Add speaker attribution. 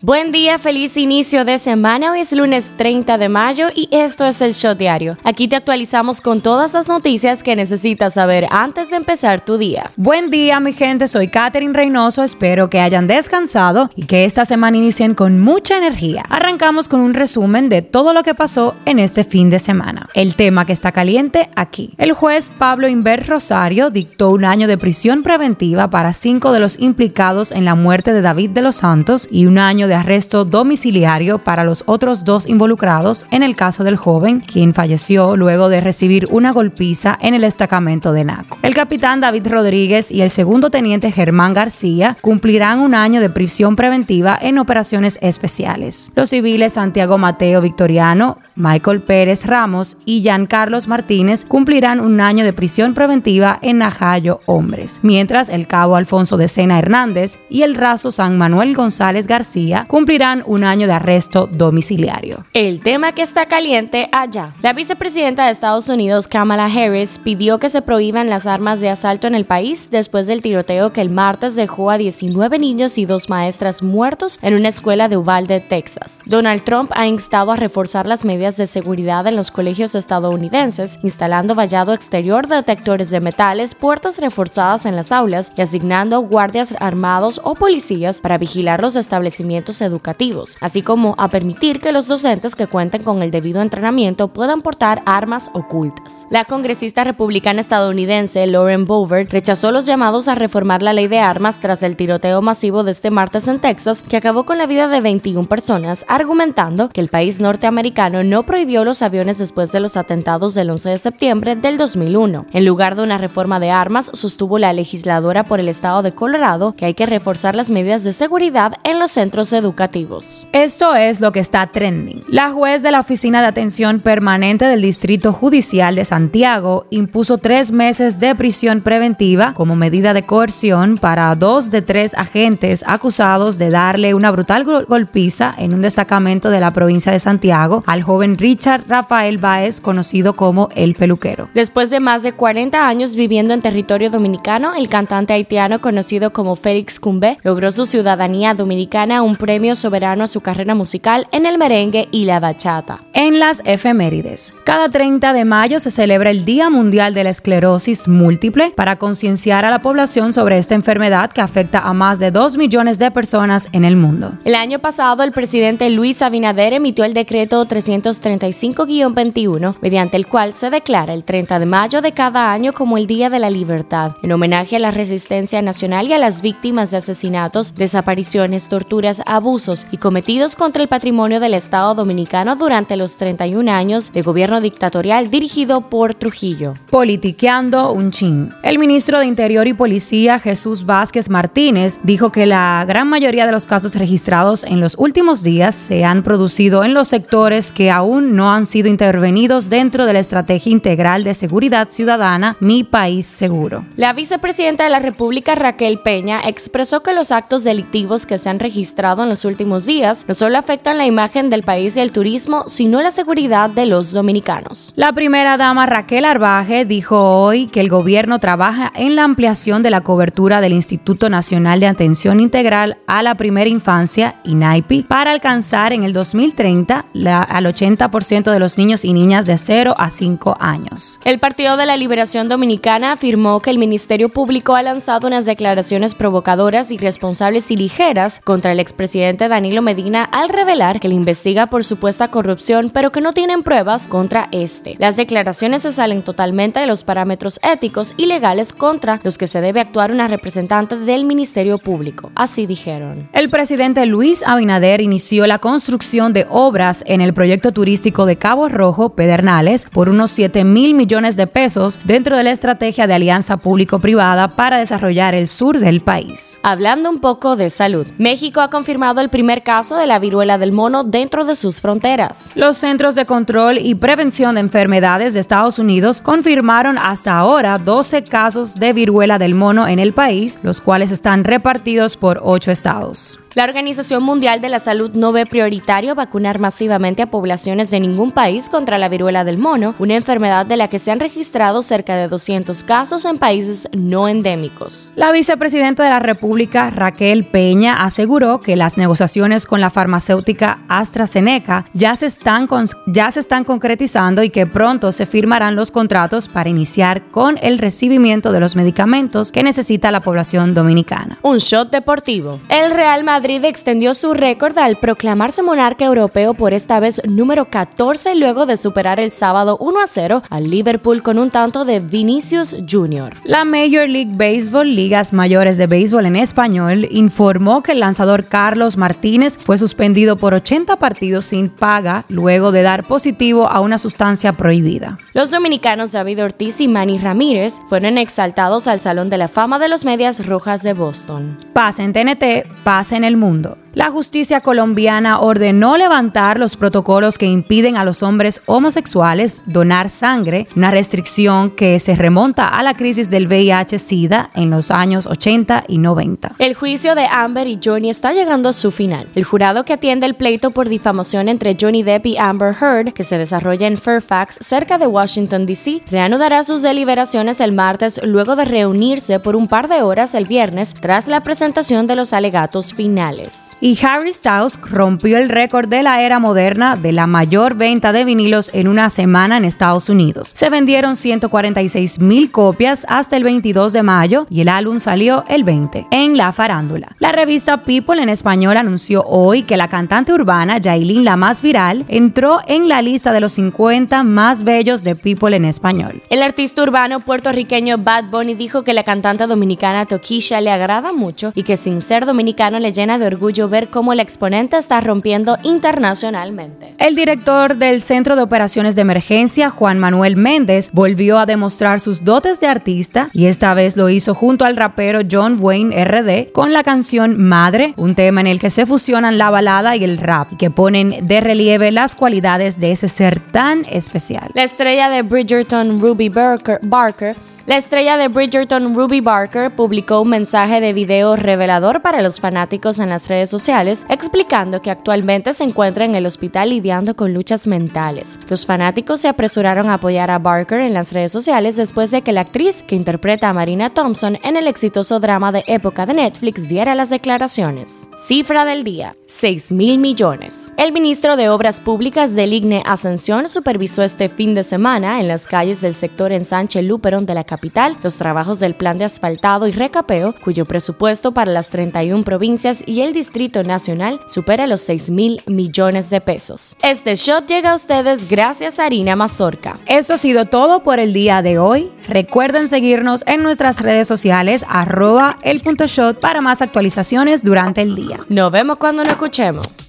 Speaker 1: Buen día, feliz inicio de semana. Hoy es lunes 30 de mayo y esto es el Show Diario. Aquí te actualizamos con todas las noticias que necesitas saber antes de empezar tu día.
Speaker 2: Buen día, mi gente. Soy Katherine Reynoso. Espero que hayan descansado y que esta semana inicien con mucha energía. Arrancamos con un resumen de todo lo que pasó en este fin de semana. El tema que está caliente aquí. El juez Pablo Inver Rosario dictó un año de prisión preventiva para cinco de los implicados en la muerte de David de los Santos y un año de arresto domiciliario para los otros dos involucrados en el caso del joven, quien falleció luego de recibir una golpiza en el destacamento de Naco. El capitán David Rodríguez y el segundo teniente Germán García cumplirán un año de prisión preventiva en operaciones especiales. Los civiles Santiago Mateo Victoriano, Michael Pérez Ramos y Jean Carlos Martínez cumplirán un año de prisión preventiva en Najayo Hombres, mientras el cabo Alfonso de Sena Hernández y el raso San Manuel González García cumplirán un año de arresto domiciliario.
Speaker 1: El tema que está caliente allá. La vicepresidenta de Estados Unidos, Kamala Harris, pidió que se prohíban las armas de asalto en el país después del tiroteo que el martes dejó a 19 niños y dos maestras muertos en una escuela de Uvalde, Texas. Donald Trump ha instado a reforzar las medidas de seguridad en los colegios estadounidenses, instalando vallado exterior, detectores de metales, puertas reforzadas en las aulas y asignando guardias armados o policías para vigilar los establecimientos educativos, así como a permitir que los docentes que cuenten con el debido entrenamiento puedan portar armas ocultas. La congresista republicana estadounidense Lauren Bover rechazó los llamados a reformar la ley de armas tras el tiroteo masivo de este martes en Texas que acabó con la vida de 21 personas, argumentando que el país norteamericano no prohibió los aviones después de los atentados del 11 de septiembre del 2001. En lugar de una reforma de armas, sostuvo la legisladora por el estado de Colorado que hay que reforzar las medidas de seguridad en los centros educativos.
Speaker 2: Esto es lo que está trending. La juez de la Oficina de Atención Permanente del Distrito Judicial de Santiago impuso tres meses de prisión preventiva como medida de coerción para dos de tres agentes acusados de darle una brutal golpiza en un destacamento de la provincia de Santiago al joven Richard Rafael Baez, conocido como El Peluquero.
Speaker 1: Después de más de 40 años viviendo en territorio dominicano, el cantante haitiano conocido como Félix Cumbe logró su ciudadanía dominicana un premio soberano a su carrera musical en el merengue y la bachata.
Speaker 2: En las efemérides, cada 30 de mayo se celebra el Día Mundial de la Esclerosis Múltiple para concienciar a la población sobre esta enfermedad que afecta a más de 2 millones de personas en el mundo.
Speaker 1: El año pasado, el presidente Luis Abinader emitió el decreto 335-21, mediante el cual se declara el 30 de mayo de cada año como el Día de la Libertad, en homenaje a la resistencia nacional y a las víctimas de asesinatos, desapariciones, torturas, abusos y cometidos contra el patrimonio del Estado dominicano durante los 31 años de gobierno dictatorial dirigido por Trujillo.
Speaker 2: Politiqueando un chin. El ministro de Interior y Policía, Jesús Vázquez Martínez, dijo que la gran mayoría de los casos registrados en los últimos días se han producido en los sectores que aún no han sido intervenidos dentro de la Estrategia Integral de Seguridad Ciudadana Mi País Seguro.
Speaker 1: La vicepresidenta de la República, Raquel Peña, expresó que los actos delictivos que se han registrado en los últimos días no solo afectan la imagen del país y el turismo, sino la seguridad de los dominicanos.
Speaker 2: La primera dama Raquel Arbaje dijo hoy que el gobierno trabaja en la ampliación de la cobertura del Instituto Nacional de Atención Integral a la Primera Infancia, INAIPI, para alcanzar en el 2030 la, al 80% de los niños y niñas de 0 a 5 años.
Speaker 1: El Partido de la Liberación Dominicana afirmó que el Ministerio Público ha lanzado unas declaraciones provocadoras, irresponsables y ligeras contra el expresidente Danilo Medina al revelar que le investiga por supuesta corrupción, pero que no tienen pruebas contra este. Las declaraciones se salen totalmente de los parámetros éticos y legales contra los que se debe actuar una representante del Ministerio Público. Así dijeron.
Speaker 2: El presidente Luis Abinader inició la construcción de obras en el proyecto turístico de Cabo Rojo, Pedernales, por unos 7 mil millones de pesos dentro de la estrategia de alianza público-privada para desarrollar el sur del país.
Speaker 1: Hablando un poco de salud, México ha confirmado el primer caso de la viruela del mono dentro de sus fronteras.
Speaker 2: Los Centros de Control y Prevención de Enfermedades de Estados Unidos confirmaron hasta ahora 12 casos de viruela del mono en el país, los cuales están repartidos por 8 estados.
Speaker 1: La Organización Mundial de la Salud no ve prioritario vacunar masivamente a poblaciones de ningún país contra la viruela del mono, una enfermedad de la que se han registrado cerca de 200 casos en países no endémicos.
Speaker 2: La vicepresidenta de la República, Raquel Peña, aseguró que las negociaciones con la farmacéutica AstraZeneca ya se están, ya se están concretizando y que pronto se firmarán los contratos para iniciar con el recibimiento de los medicamentos que necesita la población dominicana.
Speaker 1: Un shot deportivo. El Real Madrid extendió su récord al proclamarse monarca europeo por esta vez número 14 luego de superar el sábado 1 a 0 al Liverpool con un tanto de Vinicius Jr.
Speaker 2: La Major League Baseball, ligas mayores de béisbol en español, informó que el lanzador Carlos Martínez fue suspendido por 80 partidos sin paga luego de dar positivo a una sustancia prohibida.
Speaker 1: Los dominicanos David Ortiz y Manny Ramírez fueron exaltados al Salón de la Fama de los Medias Rojas de Boston.
Speaker 2: Paz en TNT, paz en el mundo. La justicia colombiana ordenó levantar los protocolos que impiden a los hombres homosexuales donar sangre, una restricción que se remonta a la crisis del VIH-Sida en los años 80 y 90.
Speaker 1: El juicio de Amber y Johnny está llegando a su final. El jurado que atiende el pleito por difamación entre Johnny Depp y Amber Heard, que se desarrolla en Fairfax, cerca de Washington, D.C., reanudará sus deliberaciones el martes luego de reunirse por un par de horas el viernes tras la presentación de los alegatos finales
Speaker 2: y Harry Styles rompió el récord de la era moderna de la mayor venta de vinilos en una semana en Estados Unidos. Se vendieron 146 mil copias hasta el 22 de mayo y el álbum salió el 20 en la farándula. La revista People en español anunció hoy que la cantante urbana Yailin, la más viral, entró en la lista de los 50 más bellos de People en español.
Speaker 1: El artista urbano puertorriqueño Bad Bunny dijo que la cantante dominicana Tokisha le agrada mucho y que sin ser dominicano le llena de orgullo ver cómo la exponente está rompiendo internacionalmente.
Speaker 2: El director del Centro de Operaciones de Emergencia, Juan Manuel Méndez, volvió a demostrar sus dotes de artista y esta vez lo hizo junto al rapero John Wayne RD con la canción Madre, un tema en el que se fusionan la balada y el rap y que ponen de relieve las cualidades de ese ser tan especial.
Speaker 1: La estrella de Bridgerton, Ruby Barker, Barker la estrella de Bridgerton, Ruby Barker, publicó un mensaje de video revelador para los fanáticos en las redes sociales, explicando que actualmente se encuentra en el hospital lidiando con luchas mentales. Los fanáticos se apresuraron a apoyar a Barker en las redes sociales después de que la actriz que interpreta a Marina Thompson en el exitoso drama de época de Netflix diera las declaraciones. Cifra del día: 6 mil millones. El ministro de Obras Públicas del IGNE Ascensión supervisó este fin de semana en las calles del sector ensanche Luperón de la capital los trabajos del plan de asfaltado y recapeo, cuyo presupuesto para las 31 provincias y el Distrito Nacional supera los 6 mil millones de pesos. Este shot llega a ustedes gracias a Harina Mazorca.
Speaker 2: Esto ha sido todo por el día de hoy. Recuerden seguirnos en nuestras redes sociales arroba el punto shot para más actualizaciones durante el día.
Speaker 1: Nos vemos cuando nos escuchemos.